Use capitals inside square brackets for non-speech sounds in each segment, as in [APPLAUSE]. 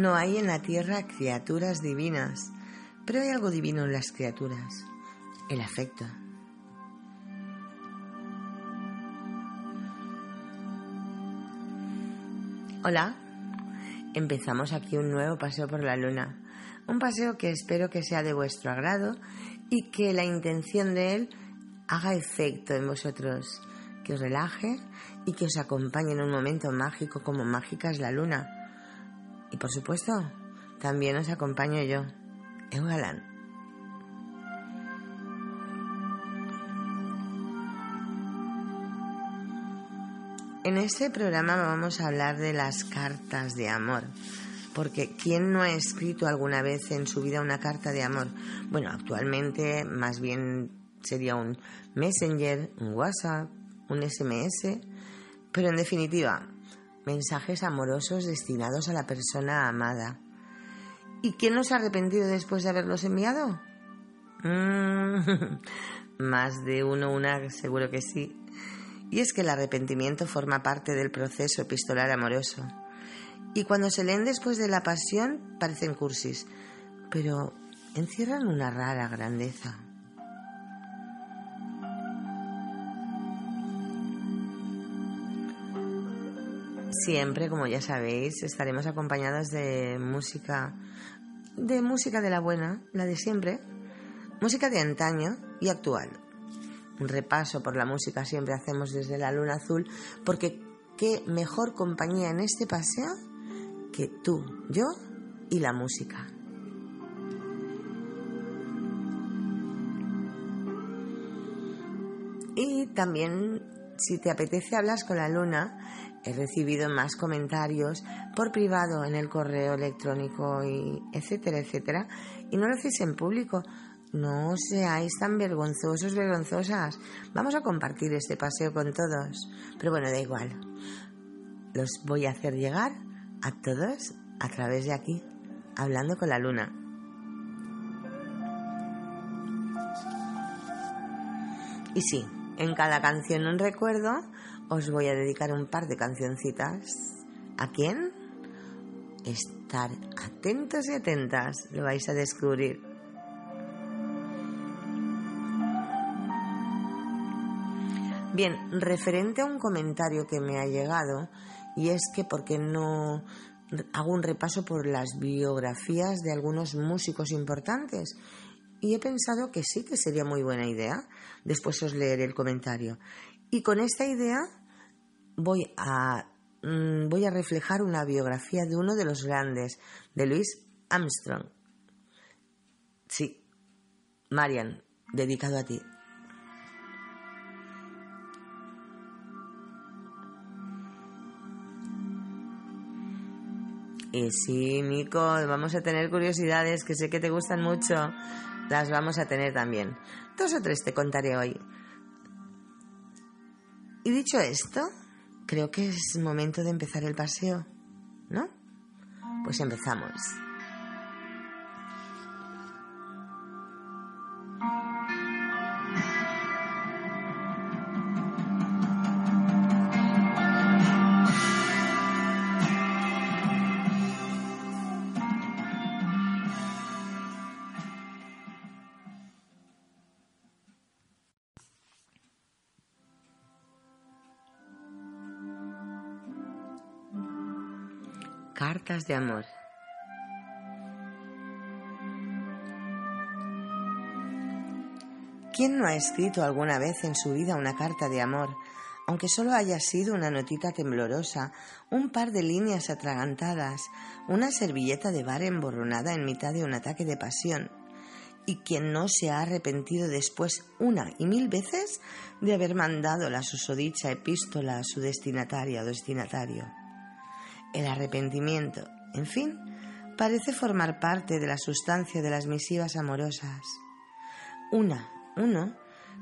No hay en la tierra criaturas divinas, pero hay algo divino en las criaturas, el afecto. Hola, empezamos aquí un nuevo paseo por la luna, un paseo que espero que sea de vuestro agrado y que la intención de él haga efecto en vosotros, que os relaje y que os acompañe en un momento mágico como mágica es la luna. Y por supuesto, también os acompaño yo, Eugalán. En este programa vamos a hablar de las cartas de amor. Porque ¿quién no ha escrito alguna vez en su vida una carta de amor? Bueno, actualmente más bien sería un Messenger, un WhatsApp, un SMS, pero en definitiva, mensajes amorosos destinados a la persona amada. ¿Y quién no se ha arrepentido después de haberlos enviado? Mm, [LAUGHS] más de uno, una, seguro que sí. Y es que el arrepentimiento forma parte del proceso epistolar amoroso. Y cuando se leen después de la pasión parecen cursis, pero encierran una rara grandeza. Siempre, como ya sabéis, estaremos acompañados de música, de música de la buena, la de siempre, música de antaño y actual. Un repaso por la música siempre hacemos desde la luna azul, porque qué mejor compañía en este paseo que tú, yo y la música. Y también, si te apetece, hablas con la luna. He recibido más comentarios por privado en el correo electrónico y etcétera, etcétera. Y no lo hacéis en público. No seáis tan vergonzosos, vergonzosas. Vamos a compartir este paseo con todos. Pero bueno, da igual. Los voy a hacer llegar a todos a través de aquí, hablando con la luna. Y sí, en cada canción un recuerdo os voy a dedicar un par de cancioncitas. ¿A quién? Estar atentos y atentas, lo vais a descubrir. Bien, referente a un comentario que me ha llegado, y es que porque no hago un repaso por las biografías de algunos músicos importantes. Y he pensado que sí que sería muy buena idea. Después os leeré el comentario. Y con esta idea voy a, mm, voy a reflejar una biografía de uno de los grandes, de Louis Armstrong. Sí, Marian, dedicado a ti. Y sí, Nico, vamos a tener curiosidades que sé que te gustan mucho. Las vamos a tener también. Dos o tres te contaré hoy. Y dicho esto, creo que es momento de empezar el paseo, ¿no? Pues empezamos. De amor. ¿Quién no ha escrito alguna vez en su vida una carta de amor aunque solo haya sido una notita temblorosa, un par de líneas atragantadas, una servilleta de bar emborronada en mitad de un ataque de pasión, y quien no se ha arrepentido después una y mil veces de haber mandado la susodicha epístola a su destinataria o destinatario. El arrepentimiento, en fin, parece formar parte de la sustancia de las misivas amorosas. Una, uno,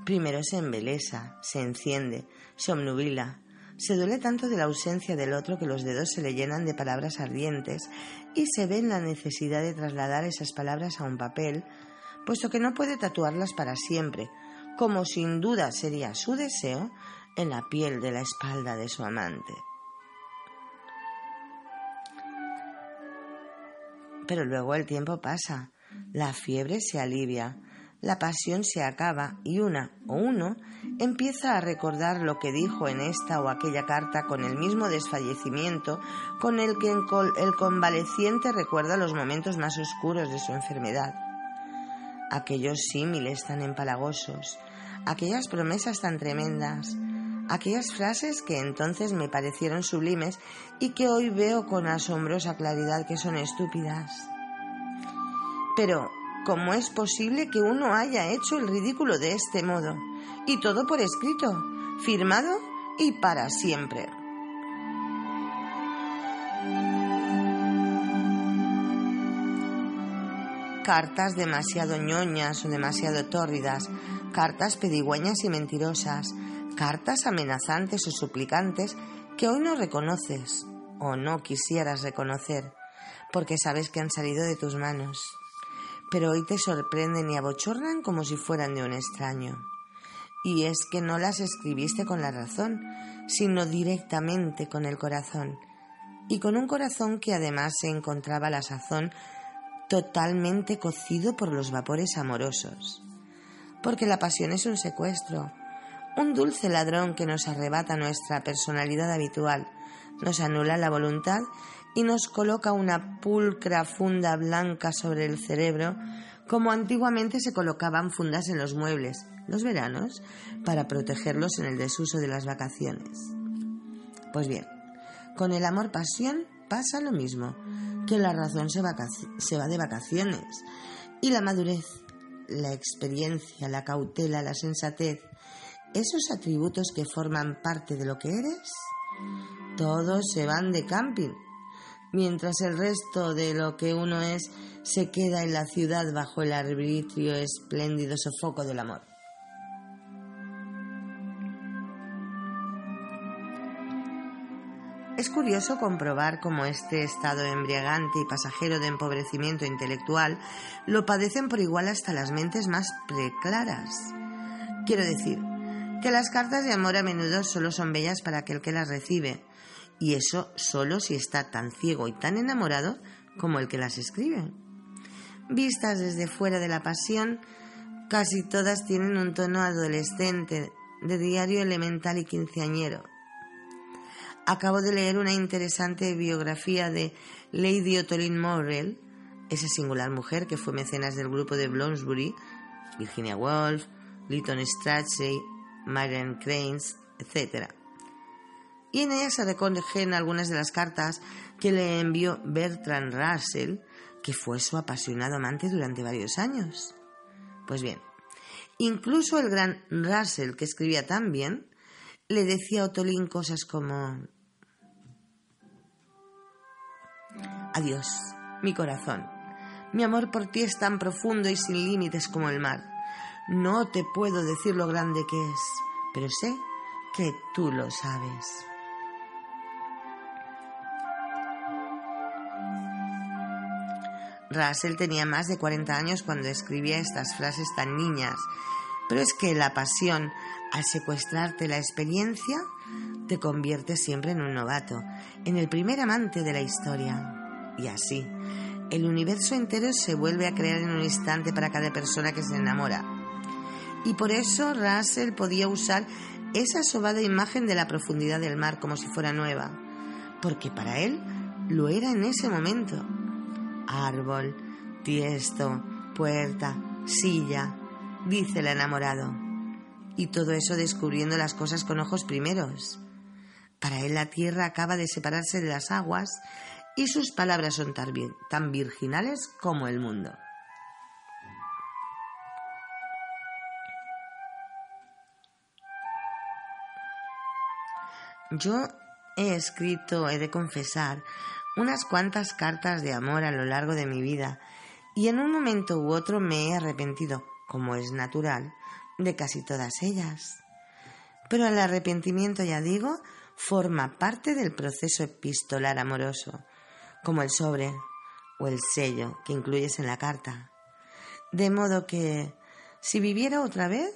primero se embelesa, se enciende, se obnubila, se duele tanto de la ausencia del otro que los dedos se le llenan de palabras ardientes y se ve en la necesidad de trasladar esas palabras a un papel, puesto que no puede tatuarlas para siempre, como sin duda sería su deseo en la piel de la espalda de su amante. Pero luego el tiempo pasa, la fiebre se alivia, la pasión se acaba y una o uno empieza a recordar lo que dijo en esta o aquella carta con el mismo desfallecimiento con el que el convaleciente recuerda los momentos más oscuros de su enfermedad. Aquellos símiles tan empalagosos, aquellas promesas tan tremendas, aquellas frases que entonces me parecieron sublimes y que hoy veo con asombrosa claridad que son estúpidas. Pero ¿Cómo es posible que uno haya hecho el ridículo de este modo? Y todo por escrito, firmado y para siempre. Cartas demasiado ñoñas o demasiado tórridas, cartas pedigüeñas y mentirosas, cartas amenazantes o suplicantes que hoy no reconoces o no quisieras reconocer, porque sabes que han salido de tus manos pero hoy te sorprenden y abochornan como si fueran de un extraño. Y es que no las escribiste con la razón, sino directamente con el corazón, y con un corazón que además se encontraba a la sazón totalmente cocido por los vapores amorosos. Porque la pasión es un secuestro, un dulce ladrón que nos arrebata nuestra personalidad habitual, nos anula la voluntad y nos coloca una pulcra funda blanca sobre el cerebro, como antiguamente se colocaban fundas en los muebles, los veranos, para protegerlos en el desuso de las vacaciones. Pues bien, con el amor-pasión pasa lo mismo, que la razón se, se va de vacaciones y la madurez, la experiencia, la cautela, la sensatez, esos atributos que forman parte de lo que eres, todos se van de camping mientras el resto de lo que uno es se queda en la ciudad bajo el arbitrio espléndido sofoco del amor. Es curioso comprobar cómo este estado embriagante y pasajero de empobrecimiento intelectual lo padecen por igual hasta las mentes más preclaras. Quiero decir, que las cartas de amor a menudo solo son bellas para aquel que las recibe, y eso solo si está tan ciego y tan enamorado como el que las escribe. Vistas desde fuera de la pasión, casi todas tienen un tono adolescente, de diario elemental y quinceañero. Acabo de leer una interesante biografía de Lady Ottoline Morrell, esa singular mujer que fue mecenas del grupo de Bloomsbury, Virginia Woolf, Lytton Strachey, Marian Cranes, etc y en ella se recogen algunas de las cartas que le envió Bertrand Russell, que fue su apasionado amante durante varios años. Pues bien, incluso el gran Russell, que escribía tan bien, le decía a Otolín cosas como Adiós, mi corazón. Mi amor por ti es tan profundo y sin límites como el mar. No te puedo decir lo grande que es, pero sé que tú lo sabes. Russell tenía más de 40 años cuando escribía estas frases tan niñas, pero es que la pasión, al secuestrarte la experiencia, te convierte siempre en un novato, en el primer amante de la historia. Y así, el universo entero se vuelve a crear en un instante para cada persona que se enamora. Y por eso Russell podía usar esa sobada imagen de la profundidad del mar como si fuera nueva, porque para él lo era en ese momento árbol, tiesto, puerta, silla, dice el enamorado. Y todo eso descubriendo las cosas con ojos primeros. Para él la tierra acaba de separarse de las aguas y sus palabras son tan virginales como el mundo. Yo he escrito, he de confesar, unas cuantas cartas de amor a lo largo de mi vida y en un momento u otro me he arrepentido, como es natural, de casi todas ellas. Pero el arrepentimiento, ya digo, forma parte del proceso epistolar amoroso, como el sobre o el sello que incluyes en la carta. De modo que, si viviera otra vez,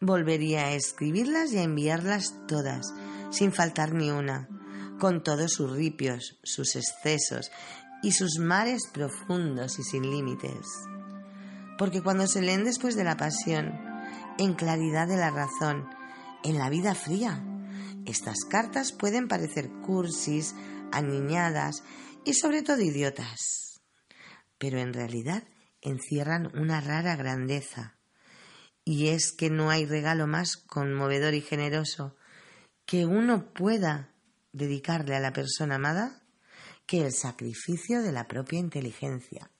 volvería a escribirlas y a enviarlas todas, sin faltar ni una, con todos sus ripios, sus excesos y sus mares profundos y sin límites. Porque cuando se leen después de la pasión, en claridad de la razón, en la vida fría, estas cartas pueden parecer cursis, aniñadas y sobre todo idiotas, pero en realidad encierran una rara grandeza. Y es que no hay regalo más conmovedor y generoso que uno pueda dedicarle a la persona amada que el sacrificio de la propia inteligencia.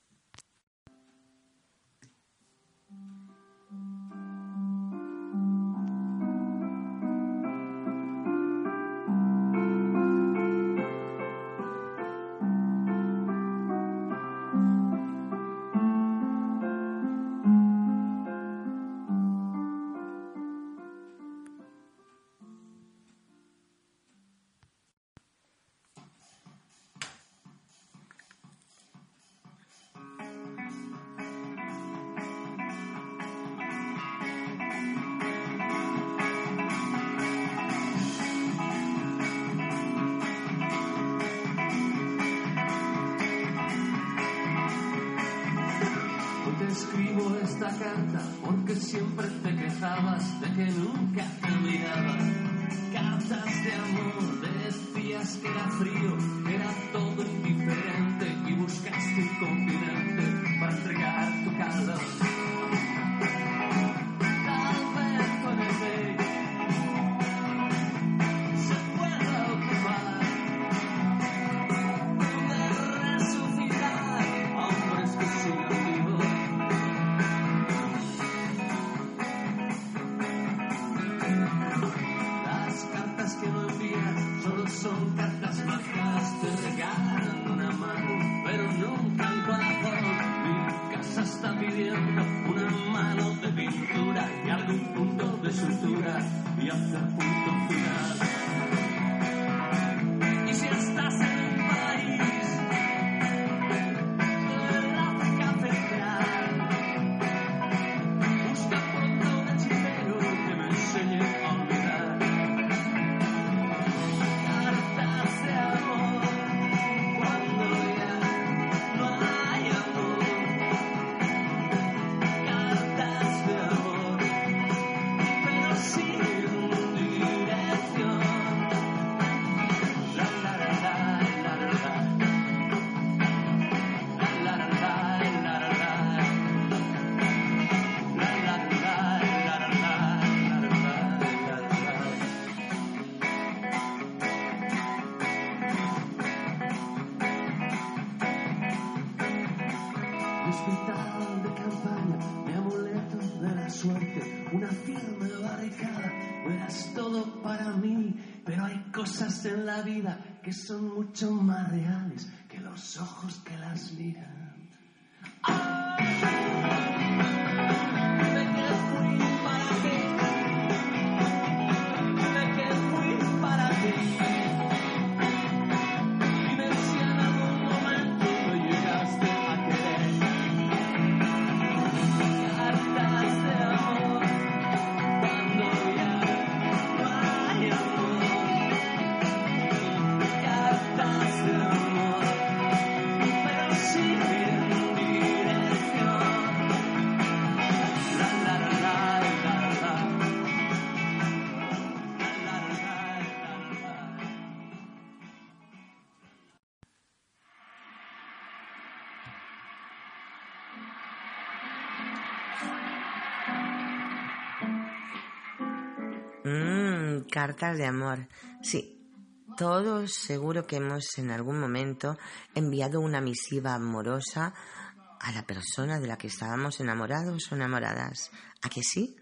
siempre te quejabas de que nunca terminabas cartas de amor. Son mucho más reales que los ojos que las miran. Cartas de amor. Sí, todos seguro que hemos en algún momento enviado una misiva amorosa a la persona de la que estábamos enamorados o enamoradas. ¿A que sí?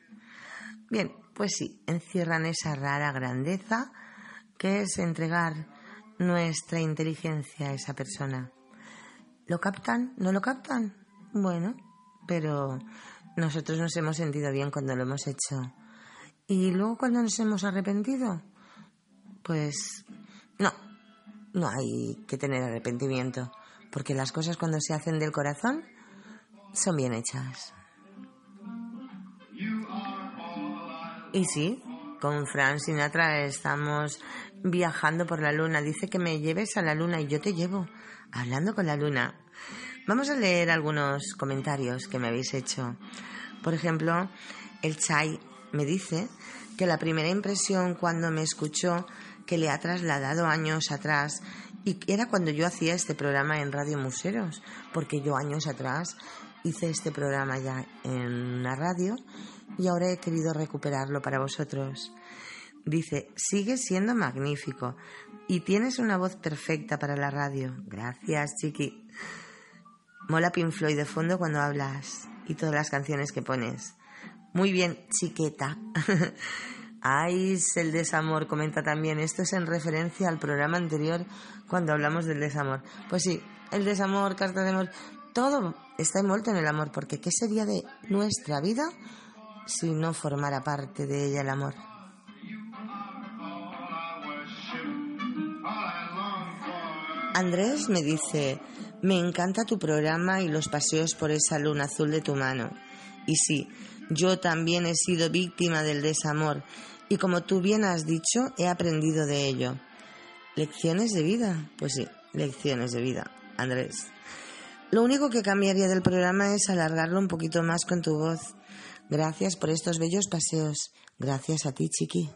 Bien, pues sí, encierran esa rara grandeza que es entregar nuestra inteligencia a esa persona. ¿Lo captan? ¿No lo captan? Bueno, pero nosotros nos hemos sentido bien cuando lo hemos hecho. ¿Y luego cuando nos hemos arrepentido? Pues no, no hay que tener arrepentimiento, porque las cosas cuando se hacen del corazón son bien hechas. Y sí, con Fran Sinatra estamos viajando por la luna. Dice que me lleves a la luna y yo te llevo, hablando con la luna. Vamos a leer algunos comentarios que me habéis hecho. Por ejemplo, el Chai me dice que la primera impresión cuando me escuchó que le ha trasladado años atrás y era cuando yo hacía este programa en Radio Museros, porque yo años atrás hice este programa ya en la radio y ahora he querido recuperarlo para vosotros. Dice, sigue siendo magnífico y tienes una voz perfecta para la radio. Gracias, chiqui. Mola Pink Floyd de fondo cuando hablas y todas las canciones que pones. Muy bien, chiqueta. [LAUGHS] Ay, el desamor, comenta también. Esto es en referencia al programa anterior cuando hablamos del desamor. Pues sí, el desamor, carta de amor, todo está envuelto en el amor, porque ¿qué sería de nuestra vida si no formara parte de ella el amor? Andrés me dice, me encanta tu programa y los paseos por esa luna azul de tu mano. Y sí, yo también he sido víctima del desamor y como tú bien has dicho, he aprendido de ello. ¿Lecciones de vida? Pues sí, lecciones de vida, Andrés. Lo único que cambiaría del programa es alargarlo un poquito más con tu voz. Gracias por estos bellos paseos. Gracias a ti, chiqui.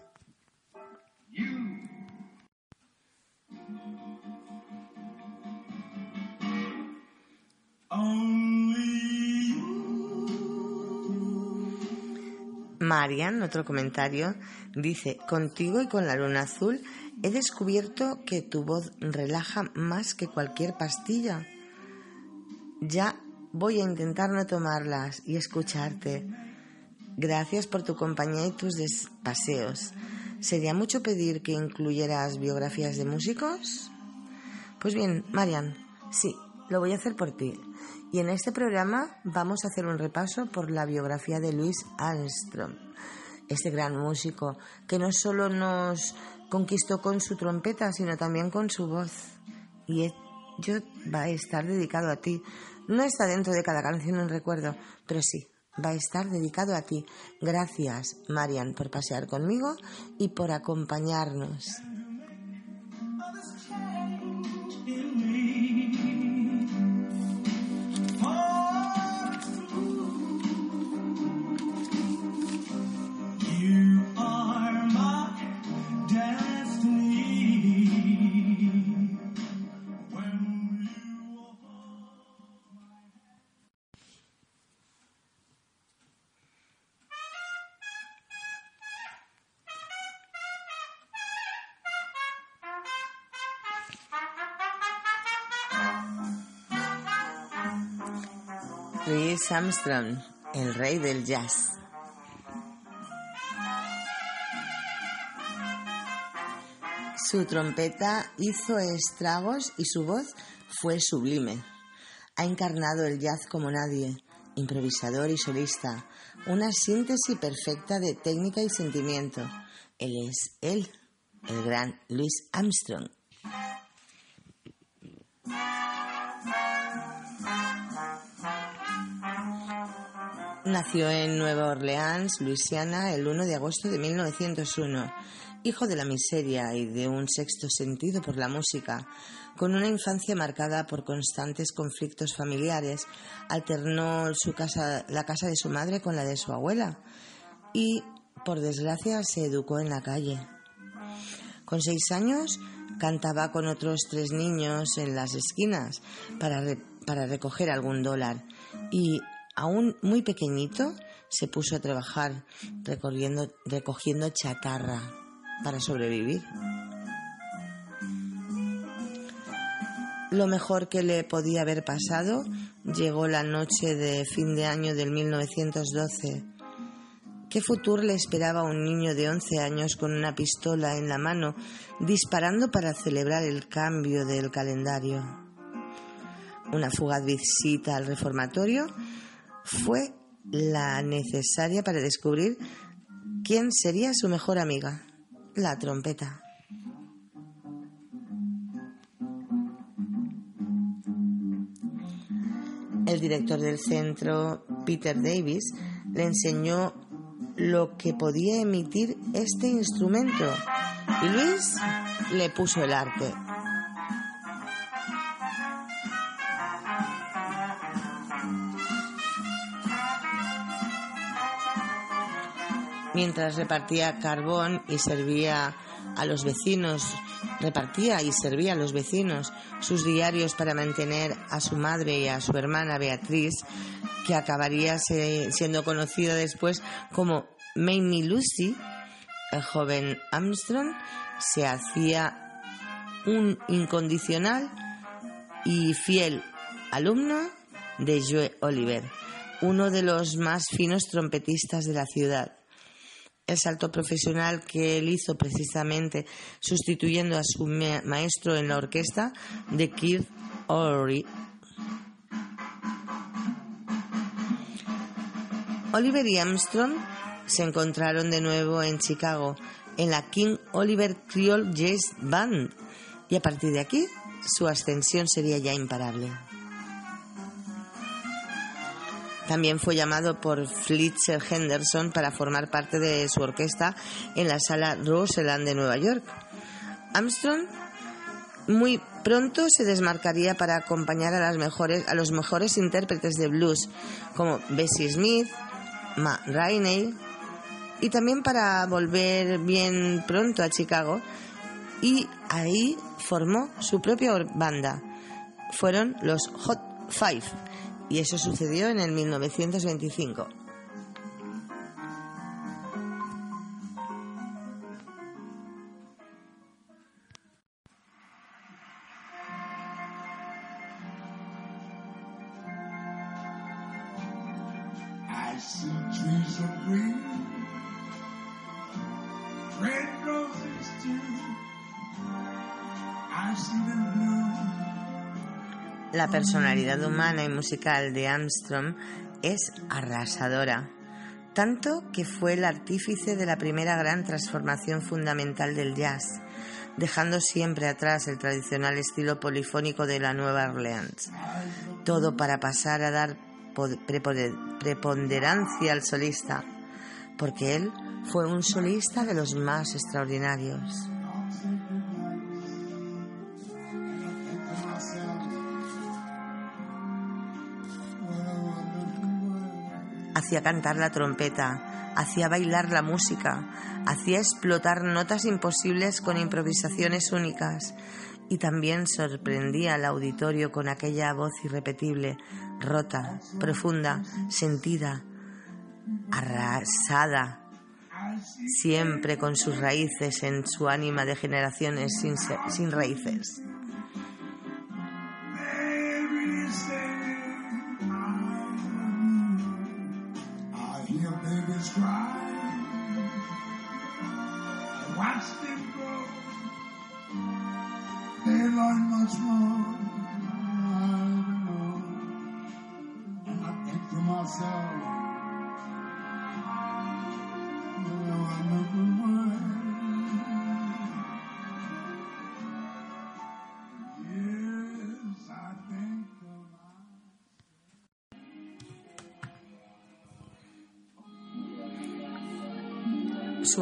Marian, otro comentario, dice, contigo y con la luna azul he descubierto que tu voz relaja más que cualquier pastilla. Ya voy a intentar no tomarlas y escucharte. Gracias por tu compañía y tus paseos. ¿Sería mucho pedir que incluyeras biografías de músicos? Pues bien, Marian, sí, lo voy a hacer por ti. Y en este programa vamos a hacer un repaso por la biografía de Louis Armstrong, este gran músico que no solo nos conquistó con su trompeta, sino también con su voz. Y yo va a estar dedicado a ti. No está dentro de cada canción un recuerdo, pero sí, va a estar dedicado a ti. Gracias, Marian, por pasear conmigo y por acompañarnos. Louis Armstrong, el rey del jazz. Su trompeta hizo estragos y su voz fue sublime. Ha encarnado el jazz como nadie, improvisador y solista, una síntesis perfecta de técnica y sentimiento. Él es él, el gran Louis Armstrong. Nació en Nueva Orleans, Luisiana, el 1 de agosto de 1901. Hijo de la miseria y de un sexto sentido por la música, con una infancia marcada por constantes conflictos familiares, alternó su casa, la casa de su madre con la de su abuela y, por desgracia, se educó en la calle. Con seis años cantaba con otros tres niños en las esquinas para, para recoger algún dólar y aún muy pequeñito, se puso a trabajar recogiendo chatarra para sobrevivir. Lo mejor que le podía haber pasado llegó la noche de fin de año del 1912. ¿Qué futuro le esperaba a un niño de 11 años con una pistola en la mano disparando para celebrar el cambio del calendario? Una fugaz visita al reformatorio fue la necesaria para descubrir quién sería su mejor amiga, la trompeta. El director del centro, Peter Davis, le enseñó lo que podía emitir este instrumento y Luis le puso el arte. Mientras repartía carbón y servía a los vecinos, repartía y servía a los vecinos sus diarios para mantener a su madre y a su hermana Beatriz, que acabaría siendo conocida después como Mamie Lucy, el joven Armstrong se hacía un incondicional y fiel alumno de Joe Oliver, uno de los más finos trompetistas de la ciudad. El salto profesional que él hizo precisamente sustituyendo a su maestro en la orquesta de Keith Ory. Oliver y Armstrong se encontraron de nuevo en Chicago, en la King Oliver Creole Jazz Band, y a partir de aquí su ascensión sería ya imparable. También fue llamado por Fletcher Henderson para formar parte de su orquesta en la sala Roseland de Nueva York. Armstrong muy pronto se desmarcaría para acompañar a, las mejores, a los mejores intérpretes de blues como Bessie Smith, Ma Rainey, y también para volver bien pronto a Chicago y ahí formó su propia banda. Fueron los Hot Five y eso sucedió en el 1925. La personalidad humana y musical de Armstrong es arrasadora, tanto que fue el artífice de la primera gran transformación fundamental del jazz, dejando siempre atrás el tradicional estilo polifónico de la Nueva Orleans. Todo para pasar a dar preponderancia al solista, porque él fue un solista de los más extraordinarios. Hacía cantar la trompeta, hacía bailar la música, hacía explotar notas imposibles con improvisaciones únicas y también sorprendía al auditorio con aquella voz irrepetible, rota, profunda, sentida, arrasada, siempre con sus raíces en su ánima de generaciones sin, sin raíces. line much more.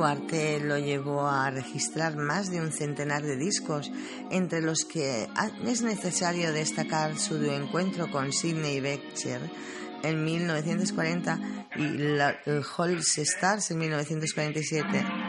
Su arte lo llevó a registrar más de un centenar de discos, entre los que es necesario destacar su encuentro con Sidney Beccher en 1940 y el Hollis Stars en 1947.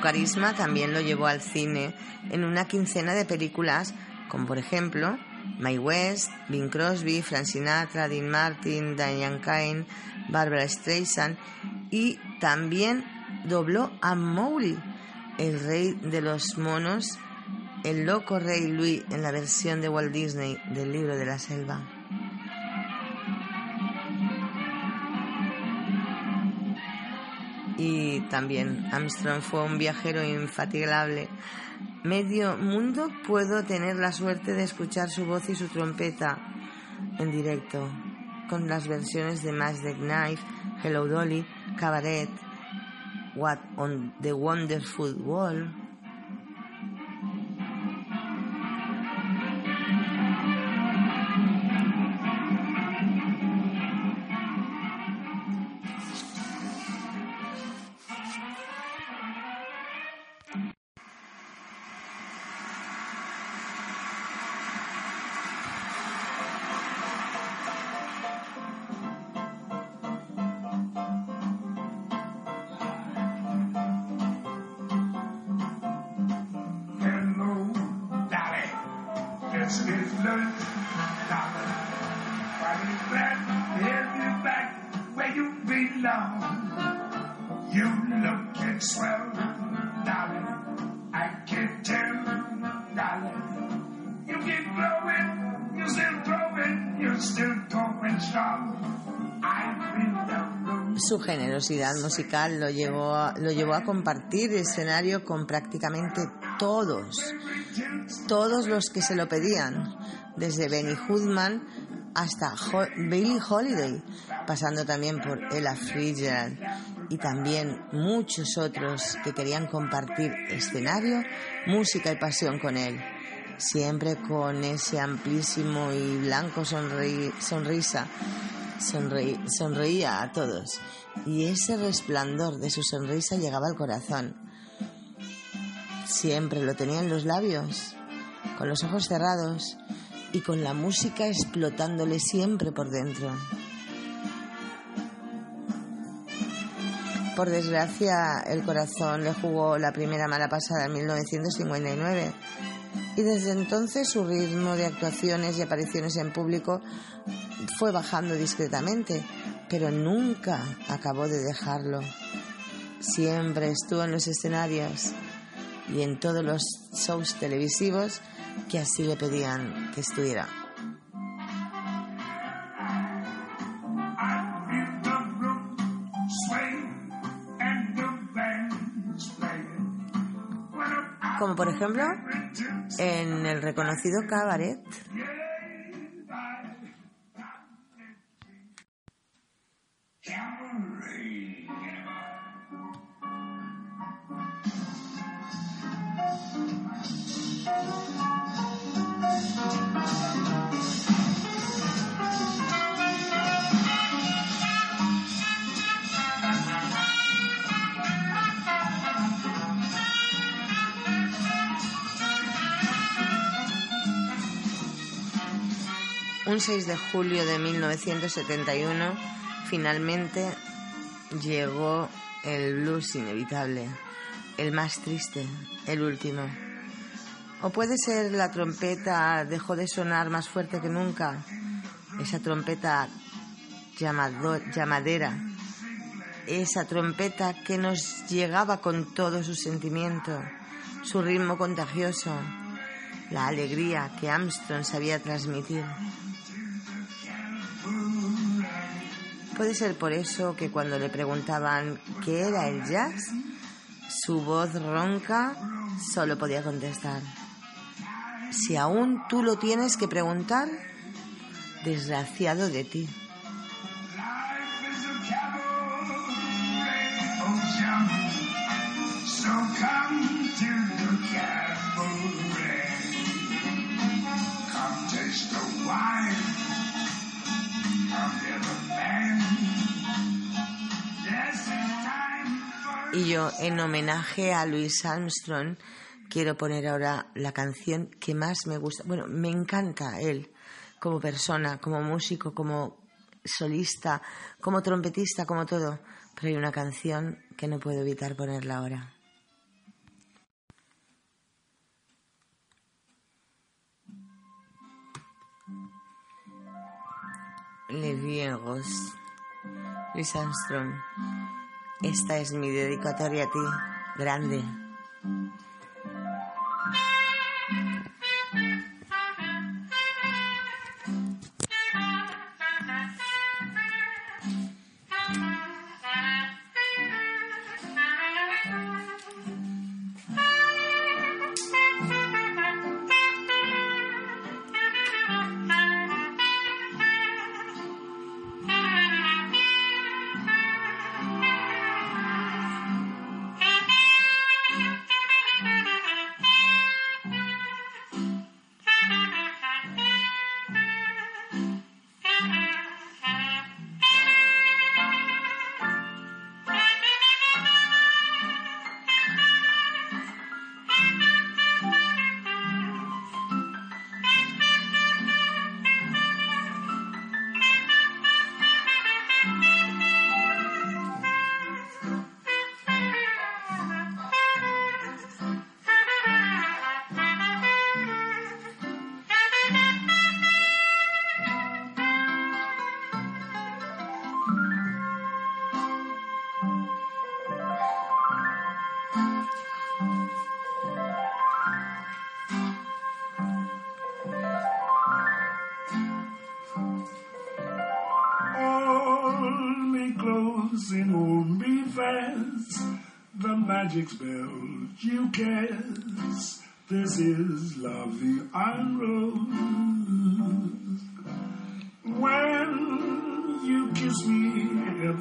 Su carisma también lo llevó al cine en una quincena de películas, como por ejemplo My West, Bing Crosby, Frank Sinatra, Dean Martin, Diane Kane, Barbara Streisand y también dobló a Mowgli, el rey de los monos, el loco rey Louis en la versión de Walt Disney del libro de la selva. También Armstrong fue un viajero infatigable. Medio mundo puedo tener la suerte de escuchar su voz y su trompeta en directo, con las versiones de the Knife, Hello Dolly, Cabaret, What on the Wonderful World. Su generosidad musical lo llevó, a, lo llevó a compartir escenario con prácticamente todos, todos los que se lo pedían, desde Benny Hoodman hasta Billie Holiday, pasando también por Ella Fitzgerald y también muchos otros que querían compartir escenario, música y pasión con él, siempre con ese amplísimo y blanco sonrisa sonreía a todos y ese resplandor de su sonrisa llegaba al corazón. Siempre lo tenía en los labios, con los ojos cerrados y con la música explotándole siempre por dentro. Por desgracia, el corazón le jugó la primera mala pasada en 1959 y desde entonces su ritmo de actuaciones y apariciones en público fue bajando discretamente, pero nunca acabó de dejarlo. Siempre estuvo en los escenarios y en todos los shows televisivos que así le pedían que estuviera. Como por ejemplo en el reconocido cabaret Un 6 de julio de 1971 finalmente llegó el blues inevitable, el más triste, el último. O puede ser la trompeta dejó de sonar más fuerte que nunca, esa trompeta llamadera, esa trompeta que nos llegaba con todo su sentimiento, su ritmo contagioso, la alegría que Armstrong sabía transmitir. Puede ser por eso que cuando le preguntaban qué era el jazz, su voz ronca solo podía contestar. Si aún tú lo tienes que preguntar, desgraciado de ti. Y yo, en homenaje a Louis Armstrong, quiero poner ahora la canción que más me gusta. Bueno, me encanta él como persona, como músico, como solista, como trompetista, como todo. Pero hay una canción que no puedo evitar ponerla ahora. Les viejos, Luis Armstrong esta es mi dedicatoria a ti, grande.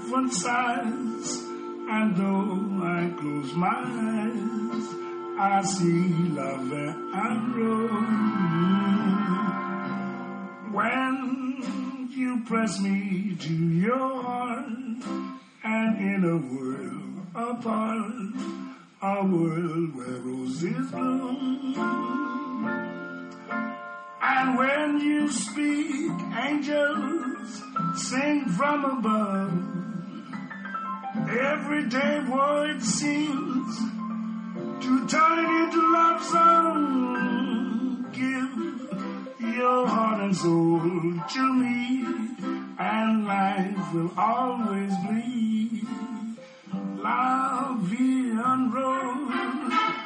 Heaven sighs, and though I close my eyes, I see love and rose. When you press me to your heart, and in a world apart, a world where roses bloom. And when you speak, angels sing from above. Everyday word seems to turn into love song. Give your heart and soul to me, and life will always be la vie en.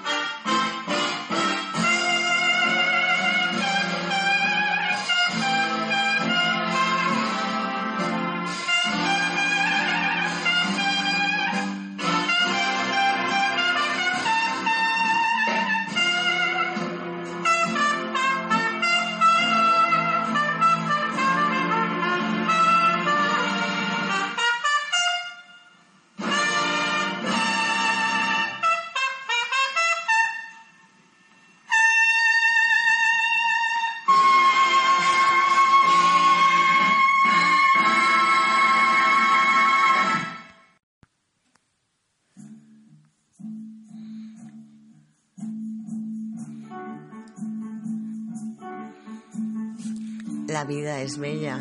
La vida es bella,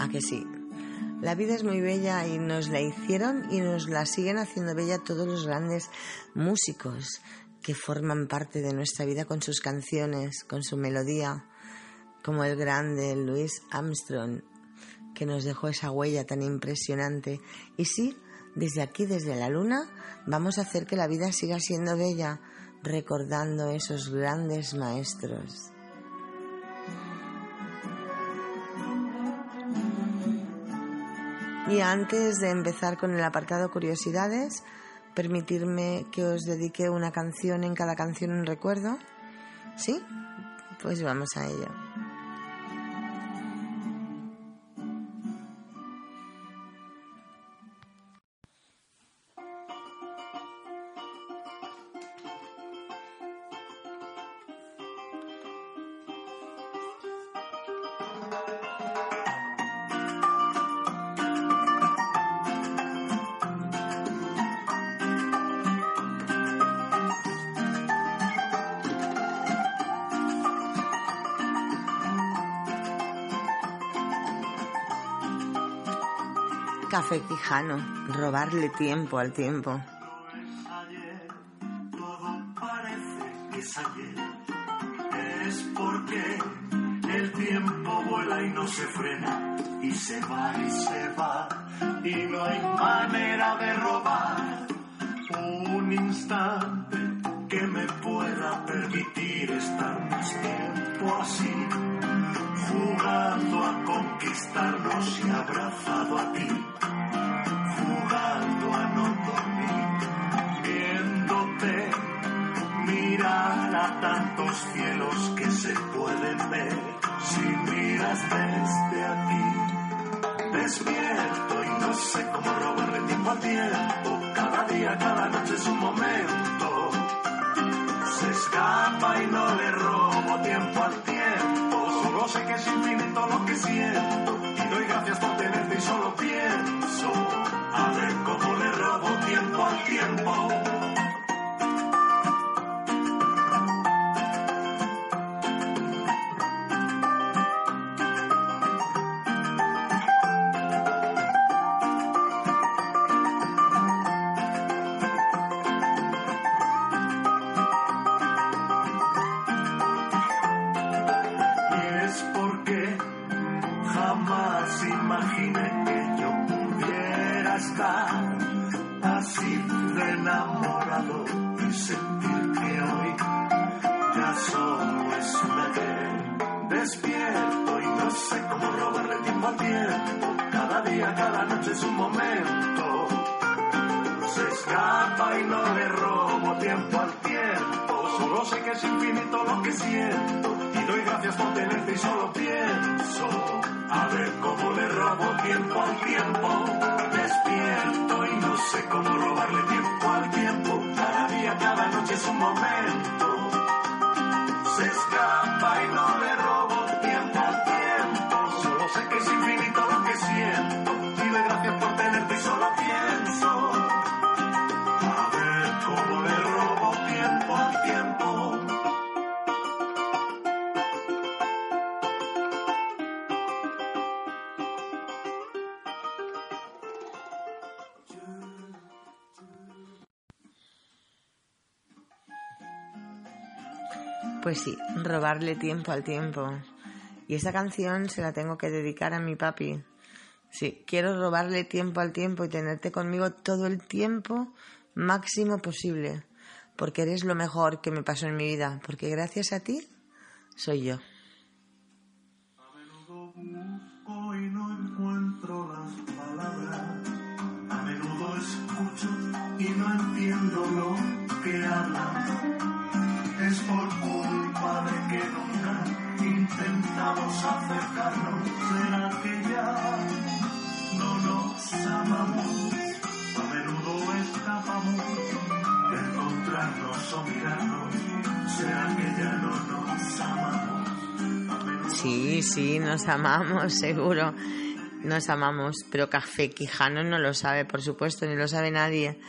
¿a que sí? La vida es muy bella y nos la hicieron y nos la siguen haciendo bella todos los grandes músicos que forman parte de nuestra vida con sus canciones, con su melodía, como el grande Louis Armstrong, que nos dejó esa huella tan impresionante. Y sí, desde aquí, desde la luna, vamos a hacer que la vida siga siendo bella, recordando esos grandes maestros. Y antes de empezar con el apartado curiosidades, permitirme que os dedique una canción en cada canción un recuerdo. ¿Sí? Pues vamos a ello. Café robarle tiempo al tiempo. es porque el tiempo escapa y no se frena y se va y se va y no hay manera de robar un instante que me pueda permitir estar más tiempo así, jugando a conquistarnos y abrazado a ti, robo tiempo al tiempo. Despierto y no sé cómo robarle tiempo al tiempo. Cada día, cada noche es un momento. Robarle tiempo al tiempo. Y esa canción se la tengo que dedicar a mi papi. Sí, quiero robarle tiempo al tiempo y tenerte conmigo todo el tiempo máximo posible. Porque eres lo mejor que me pasó en mi vida. Porque gracias a ti soy yo. A menudo busco y no encuentro las palabras. A menudo escucho y no entiendo lo que hablas. Es por culpa de que nunca intentamos acercarnos. ¿Será que ya no nos amamos? A menudo escapamos de encontrarnos o mirarnos. ¿Será que ya no nos amamos? Sí, sí, nos amamos, [LAUGHS] seguro. Nos amamos, pero Café Quijano no lo sabe, por supuesto, ni lo sabe nadie.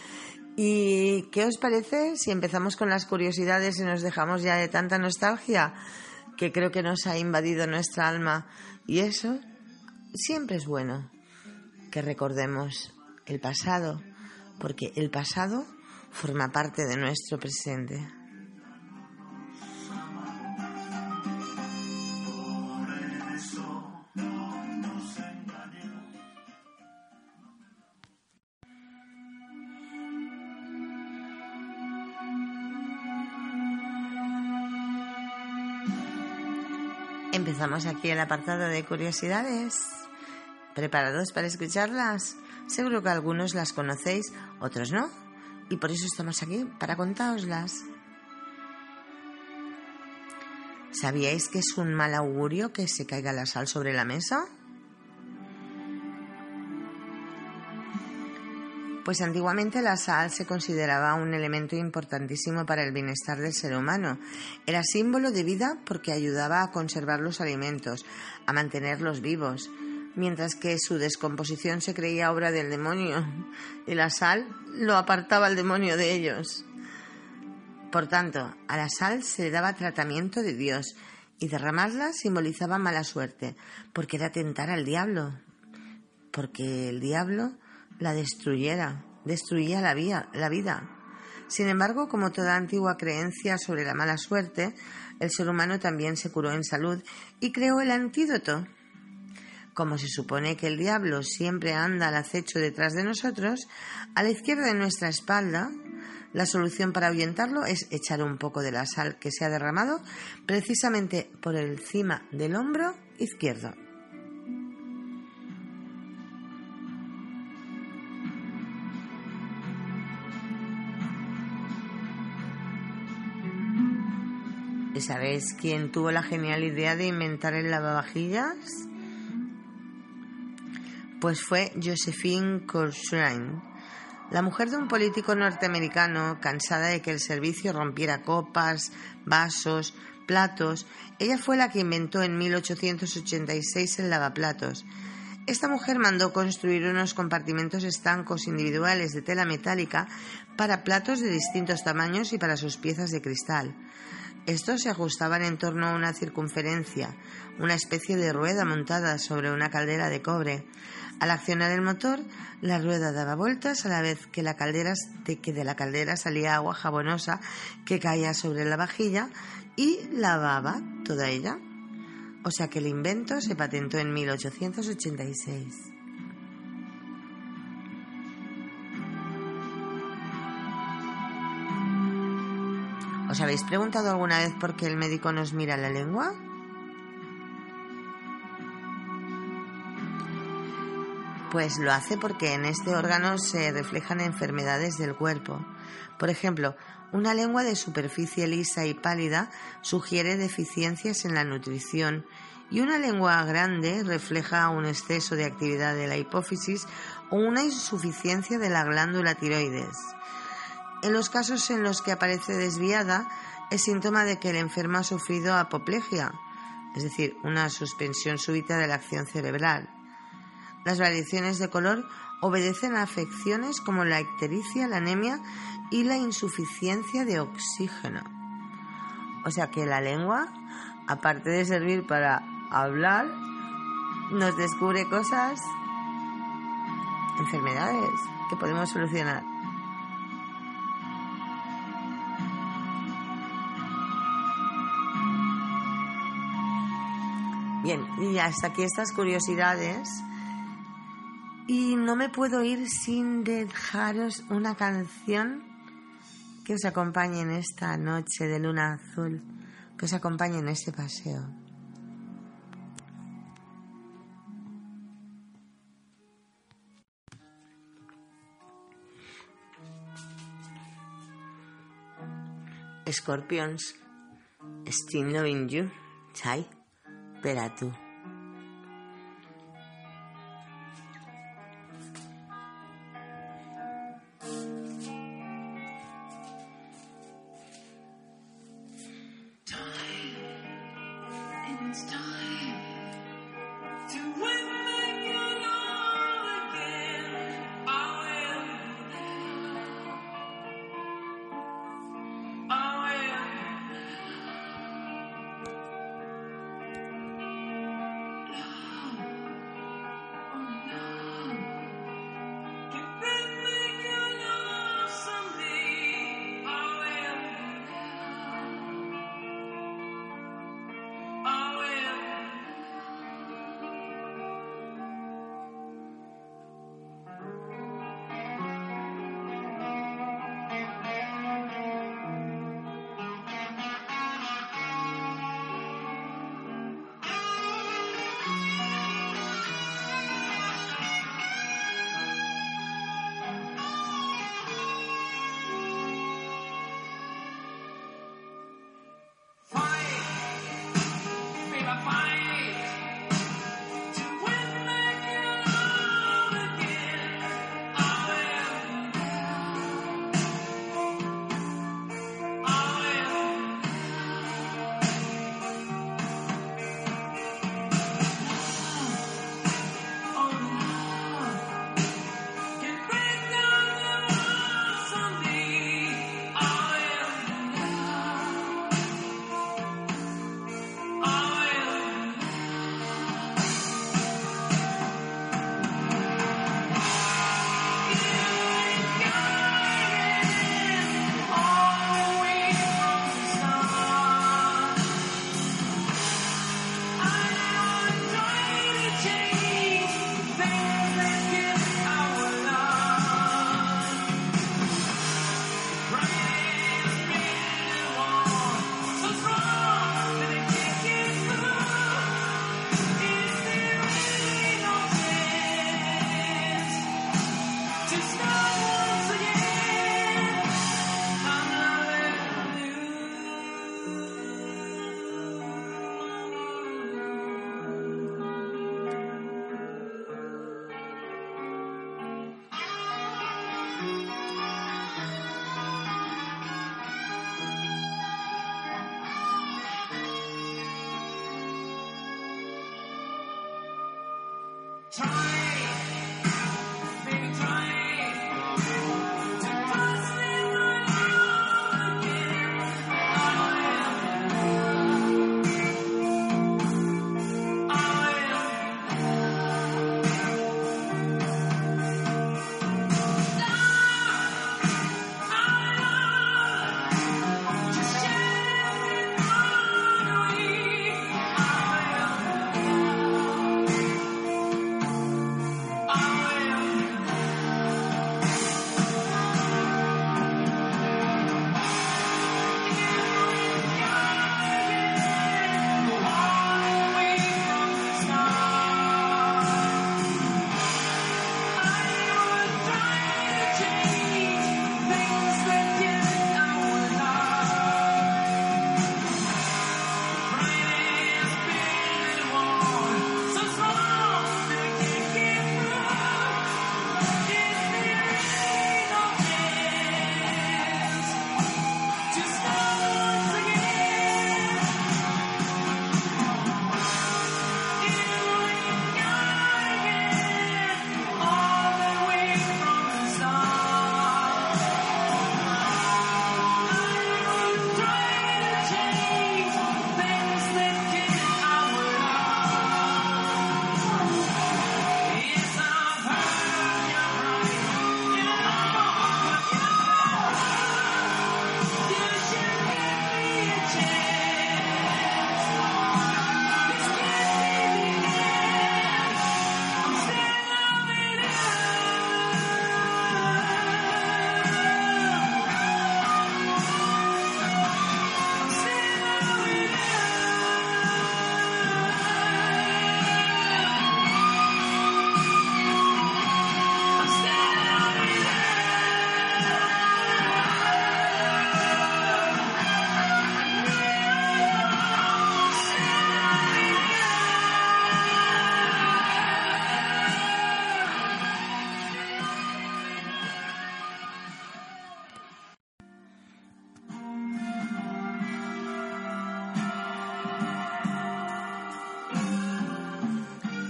¿Y qué os parece si empezamos con las curiosidades y nos dejamos ya de tanta nostalgia que creo que nos ha invadido nuestra alma? Y eso siempre es bueno, que recordemos el pasado, porque el pasado forma parte de nuestro presente. Empezamos aquí el apartado de curiosidades. ¿Preparados para escucharlas? Seguro que algunos las conocéis, otros no. Y por eso estamos aquí, para contaoslas. ¿Sabíais que es un mal augurio que se caiga la sal sobre la mesa? Pues antiguamente la sal se consideraba un elemento importantísimo para el bienestar del ser humano. Era símbolo de vida porque ayudaba a conservar los alimentos, a mantenerlos vivos, mientras que su descomposición se creía obra del demonio y la sal lo apartaba al demonio de ellos. Por tanto, a la sal se le daba tratamiento de Dios y derramarla simbolizaba mala suerte, porque era tentar al diablo, porque el diablo la destruyera, destruía la, vía, la vida. Sin embargo, como toda antigua creencia sobre la mala suerte, el ser humano también se curó en salud y creó el antídoto, Como se supone que el diablo siempre anda al acecho detrás de nosotros, a la izquierda de nuestra espalda, la solución para ahuyentarlo es echar un poco de la sal que se ha derramado precisamente por encima del hombro izquierdo. Sabéis quién tuvo la genial idea de inventar el lavavajillas? Pues fue Josephine Cochrane, la mujer de un político norteamericano cansada de que el servicio rompiera copas, vasos, platos. Ella fue la que inventó en 1886 el lavaplatos. Esta mujer mandó construir unos compartimentos estancos individuales de tela metálica para platos de distintos tamaños y para sus piezas de cristal. Estos se ajustaban en torno a una circunferencia, una especie de rueda montada sobre una caldera de cobre. Al accionar el motor, la rueda daba vueltas a la vez que, la caldera, de, que de la caldera salía agua jabonosa que caía sobre la vajilla y lavaba toda ella. O sea que el invento se patentó en 1886. ¿Os habéis preguntado alguna vez por qué el médico nos mira la lengua? Pues lo hace porque en este órgano se reflejan enfermedades del cuerpo. Por ejemplo, una lengua de superficie lisa y pálida sugiere deficiencias en la nutrición y una lengua grande refleja un exceso de actividad de la hipófisis o una insuficiencia de la glándula tiroides. En los casos en los que aparece desviada, es síntoma de que el enfermo ha sufrido apoplejia, es decir, una suspensión súbita de la acción cerebral. Las variaciones de color obedecen a afecciones como la ictericia, la anemia y la insuficiencia de oxígeno. O sea que la lengua, aparte de servir para hablar, nos descubre cosas, enfermedades que podemos solucionar. Bien, y hasta aquí estas curiosidades. Y no me puedo ir sin dejaros una canción que os acompañe en esta noche de luna azul, que os acompañe en este paseo. Scorpions, Still Loving You, Chai. Espera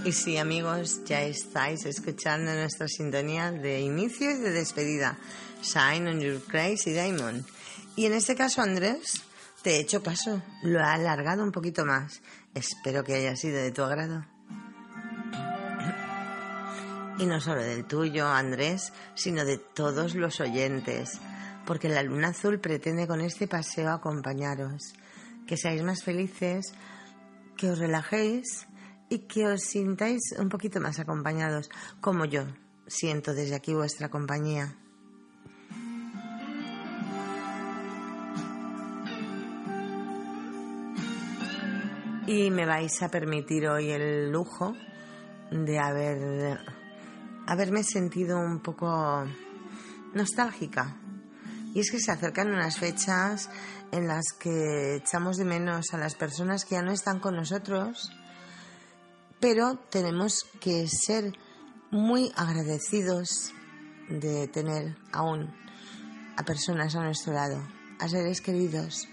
Y sí, amigos, ya estáis escuchando nuestra sintonía de inicio y de despedida. Shine on your crazy diamond. Y en este caso, Andrés, te he hecho caso. Lo ha alargado un poquito más. Espero que haya sido de tu agrado. Y no solo del tuyo, Andrés, sino de todos los oyentes. Porque la luna azul pretende con este paseo acompañaros. Que seáis más felices, que os relajéis y que os sintáis un poquito más acompañados, como yo siento desde aquí vuestra compañía. Y me vais a permitir hoy el lujo de haber haberme sentido un poco nostálgica. Y es que se acercan unas fechas en las que echamos de menos a las personas que ya no están con nosotros pero tenemos que ser muy agradecidos de tener aún a personas a nuestro lado, a seres queridos,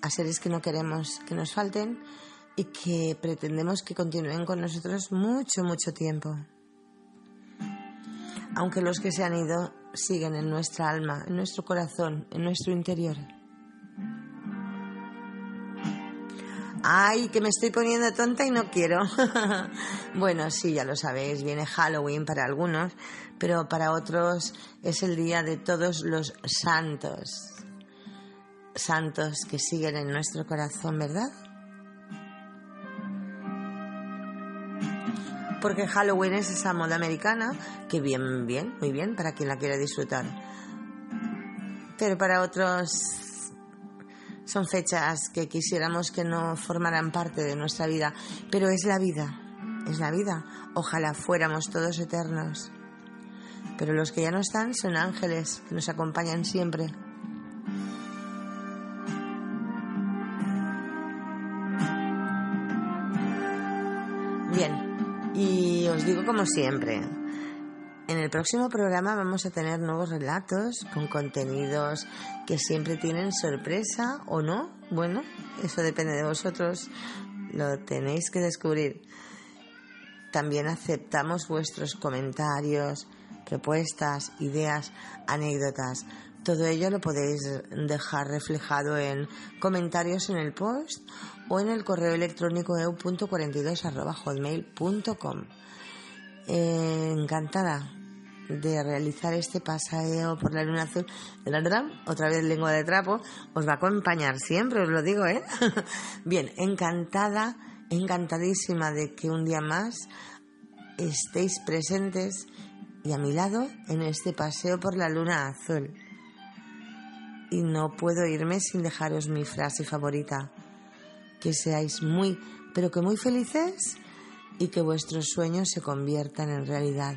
a seres que no queremos que nos falten y que pretendemos que continúen con nosotros mucho, mucho tiempo. Aunque los que se han ido siguen en nuestra alma, en nuestro corazón, en nuestro interior. Ay, que me estoy poniendo tonta y no quiero. [LAUGHS] bueno, sí, ya lo sabéis, viene Halloween para algunos, pero para otros es el día de todos los santos. Santos que siguen en nuestro corazón, ¿verdad? Porque Halloween es esa moda americana que bien, bien, muy bien para quien la quiera disfrutar. Pero para otros son fechas que quisiéramos que no formaran parte de nuestra vida, pero es la vida, es la vida. Ojalá fuéramos todos eternos. Pero los que ya no están son ángeles que nos acompañan siempre. Bien, y os digo como siempre, En el próximo programa vamos a tener nuevos relatos con contenidos que siempre tienen sorpresa o no. Bueno, eso depende de vosotros. Lo tenéis que descubrir. También aceptamos vuestros comentarios, propuestas, ideas, anécdotas. Todo ello lo podéis dejar reflejado en comentarios en el post o en el correo electrónico eu.42.hotmail.com. Eh, encantada de realizar este paseo por la luna azul otra vez lengua de trapo, os va a acompañar siempre, os lo digo, ¿eh? [LAUGHS] Bien, encantada, encantadísima de que un día más estéis presentes y a mi lado en este paseo por la luna azul. Y no puedo irme sin dejaros mi frase favorita. Que seáis muy, pero que muy felices y que vuestros sueños se conviertan en realidad.